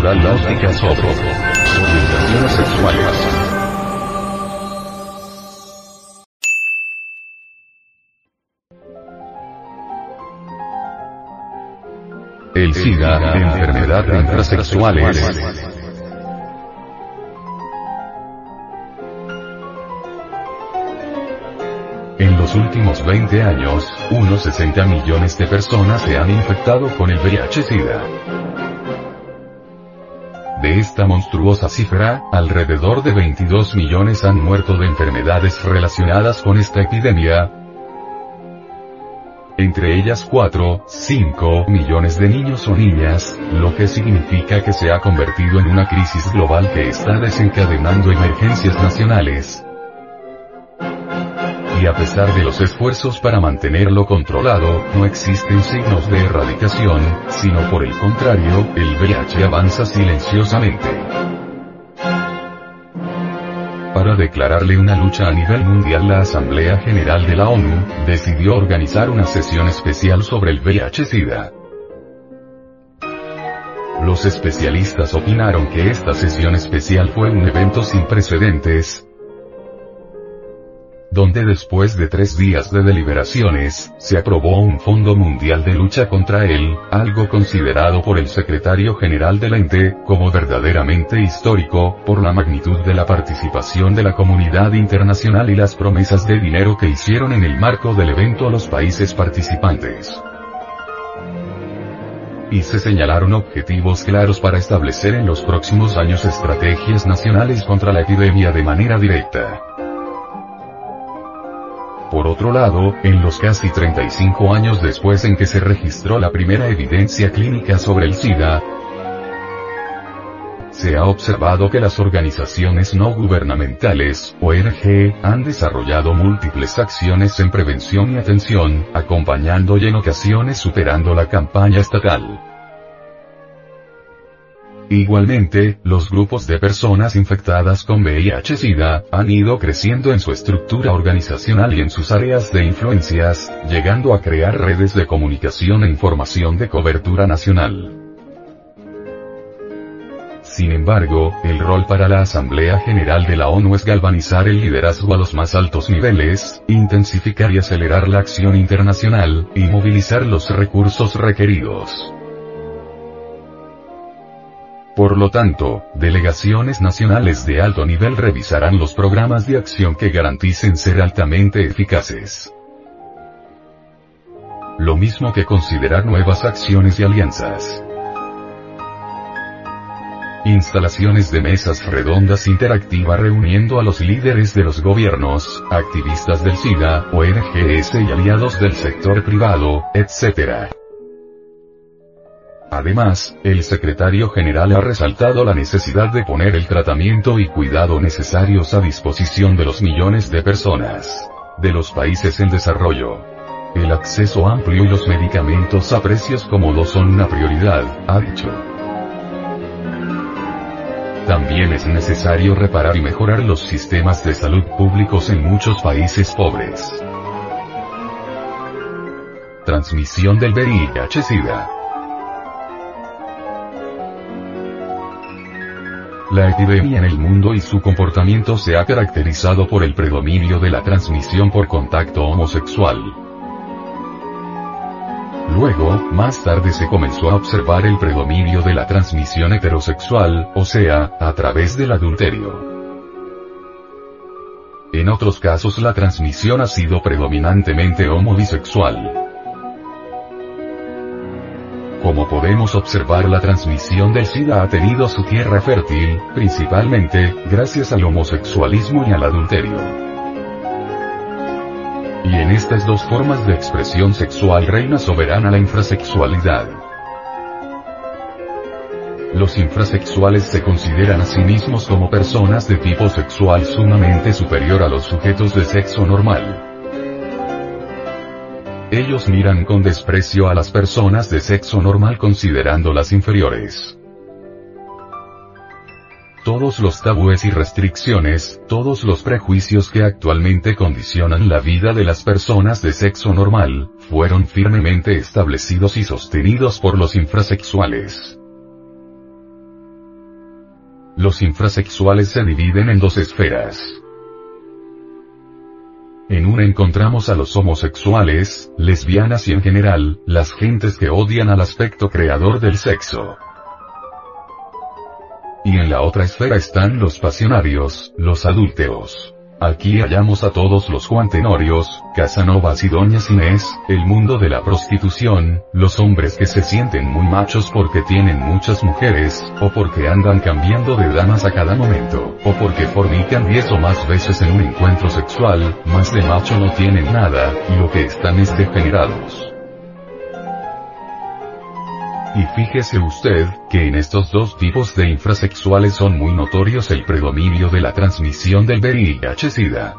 Cultural Náutica sobre orientaciones sexuales. El SIDA, enfermedad de intrasexuales. En los últimos 20 años, unos 60 millones de personas se han infectado con el VIH-Sida. De esta monstruosa cifra, alrededor de 22 millones han muerto de enfermedades relacionadas con esta epidemia, entre ellas 4, 5 millones de niños o niñas, lo que significa que se ha convertido en una crisis global que está desencadenando emergencias nacionales y a pesar de los esfuerzos para mantenerlo controlado, no existen signos de erradicación, sino por el contrario, el VIH avanza silenciosamente. Para declararle una lucha a nivel mundial la Asamblea General de la ONU, decidió organizar una sesión especial sobre el VIH-Sida. Los especialistas opinaron que esta sesión especial fue un evento sin precedentes, donde después de tres días de deliberaciones, se aprobó un Fondo Mundial de Lucha contra él, algo considerado por el secretario general del ente, como verdaderamente histórico, por la magnitud de la participación de la comunidad internacional y las promesas de dinero que hicieron en el marco del evento a los países participantes y se señalaron objetivos claros para establecer en los próximos años estrategias nacionales contra la epidemia de manera directa. Por otro lado, en los casi 35 años después en que se registró la primera evidencia clínica sobre el SIDA, se ha observado que las organizaciones no gubernamentales, ONG, han desarrollado múltiples acciones en prevención y atención, acompañando y en ocasiones superando la campaña estatal. Igualmente, los grupos de personas infectadas con VIH-Sida, han ido creciendo en su estructura organizacional y en sus áreas de influencias, llegando a crear redes de comunicación e información de cobertura nacional. Sin embargo, el rol para la Asamblea General de la ONU es galvanizar el liderazgo a los más altos niveles, intensificar y acelerar la acción internacional, y movilizar los recursos requeridos. Por lo tanto, delegaciones nacionales de alto nivel revisarán los programas de acción que garanticen ser altamente eficaces. Lo mismo que considerar nuevas acciones y alianzas. Instalaciones de mesas redondas interactivas reuniendo a los líderes de los gobiernos, activistas del SIDA, ONGs y aliados del sector privado, etc. Además, el secretario general ha resaltado la necesidad de poner el tratamiento y cuidado necesarios a disposición de los millones de personas de los países en desarrollo. El acceso amplio y los medicamentos a precios cómodos son una prioridad, ha dicho. También es necesario reparar y mejorar los sistemas de salud públicos en muchos países pobres. Transmisión del VIH-Sida. La epidemia en el mundo y su comportamiento se ha caracterizado por el predominio de la transmisión por contacto homosexual. Luego, más tarde se comenzó a observar el predominio de la transmisión heterosexual, o sea, a través del adulterio. En otros casos la transmisión ha sido predominantemente homobisexual. Como podemos observar la transmisión del SIDA ha tenido su tierra fértil, principalmente, gracias al homosexualismo y al adulterio. Y en estas dos formas de expresión sexual reina soberana la infrasexualidad. Los infrasexuales se consideran a sí mismos como personas de tipo sexual sumamente superior a los sujetos de sexo normal. Ellos miran con desprecio a las personas de sexo normal considerándolas inferiores. Todos los tabúes y restricciones, todos los prejuicios que actualmente condicionan la vida de las personas de sexo normal, fueron firmemente establecidos y sostenidos por los infrasexuales. Los infrasexuales se dividen en dos esferas. En una encontramos a los homosexuales, lesbianas y en general, las gentes que odian al aspecto creador del sexo. Y en la otra esfera están los pasionarios, los adúlteros. Aquí hallamos a todos los Juantenorios, Casanovas y Doñas Inés, el mundo de la prostitución, los hombres que se sienten muy machos porque tienen muchas mujeres, o porque andan cambiando de damas a cada momento, o porque fornican diez o más veces en un encuentro sexual, más de macho no tienen nada, y lo que están es degenerados. Y fíjese usted, que en estos dos tipos de infrasexuales son muy notorios el predominio de la transmisión del VIH-Sida.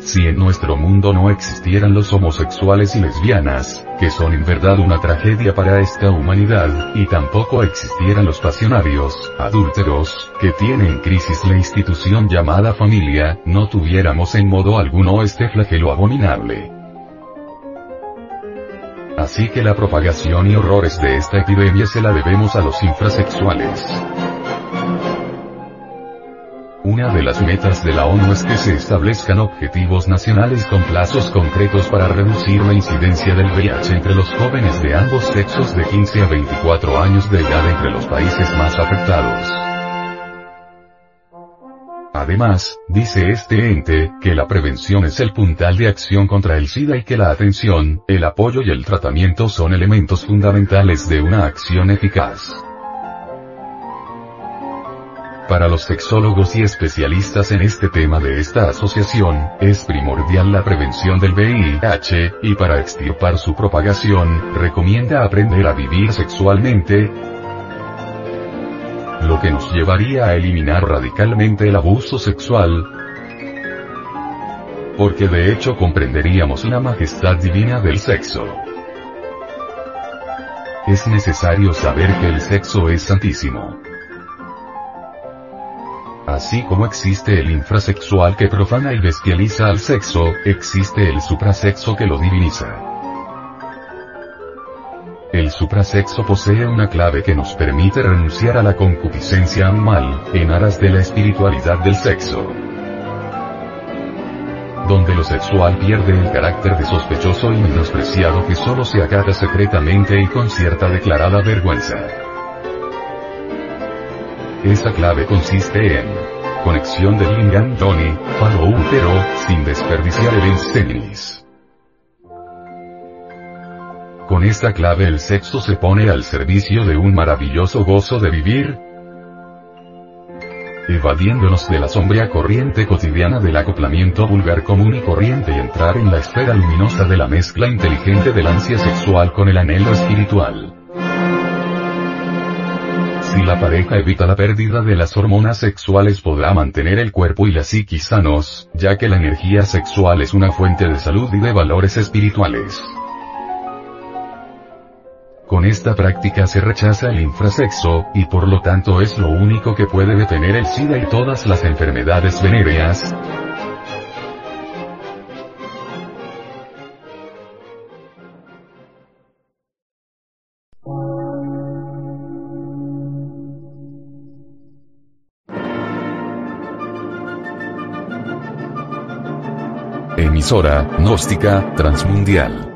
Si en nuestro mundo no existieran los homosexuales y lesbianas, que son en verdad una tragedia para esta humanidad, y tampoco existieran los pasionarios, adúlteros, que tienen en crisis la institución llamada familia, no tuviéramos en modo alguno este flagelo abominable. Así que la propagación y horrores de esta epidemia se la debemos a los infrasexuales. Una de las metas de la ONU es que se establezcan objetivos nacionales con plazos concretos para reducir la incidencia del VIH entre los jóvenes de ambos sexos de 15 a 24 años de edad entre los países más afectados. Además, dice este ente, que la prevención es el puntal de acción contra el SIDA y que la atención, el apoyo y el tratamiento son elementos fundamentales de una acción eficaz. Para los sexólogos y especialistas en este tema de esta asociación, es primordial la prevención del VIH, y para extirpar su propagación, recomienda aprender a vivir sexualmente, lo que nos llevaría a eliminar radicalmente el abuso sexual, porque de hecho comprenderíamos la majestad divina del sexo. Es necesario saber que el sexo es santísimo. Así como existe el infrasexual que profana y bestializa al sexo, existe el suprasexo que lo diviniza. El suprasexo posee una clave que nos permite renunciar a la concupiscencia animal, en aras de la espiritualidad del sexo. Donde lo sexual pierde el carácter de sospechoso y menospreciado que solo se acata secretamente y con cierta declarada vergüenza. Esa clave consiste en conexión del lingam doni, falo útero, sin desperdiciar el inseminis. Con esta clave el sexo se pone al servicio de un maravilloso gozo de vivir, evadiéndonos de la sombría corriente cotidiana del acoplamiento vulgar común y corriente y entrar en la esfera luminosa de la mezcla inteligente del ansia sexual con el anhelo espiritual. Si la pareja evita la pérdida de las hormonas sexuales podrá mantener el cuerpo y la psiquis sanos, ya que la energía sexual es una fuente de salud y de valores espirituales. Con esta práctica se rechaza el infrasexo, y por lo tanto es lo único que puede detener el SIDA y todas las enfermedades venéreas. Emisora, gnóstica, transmundial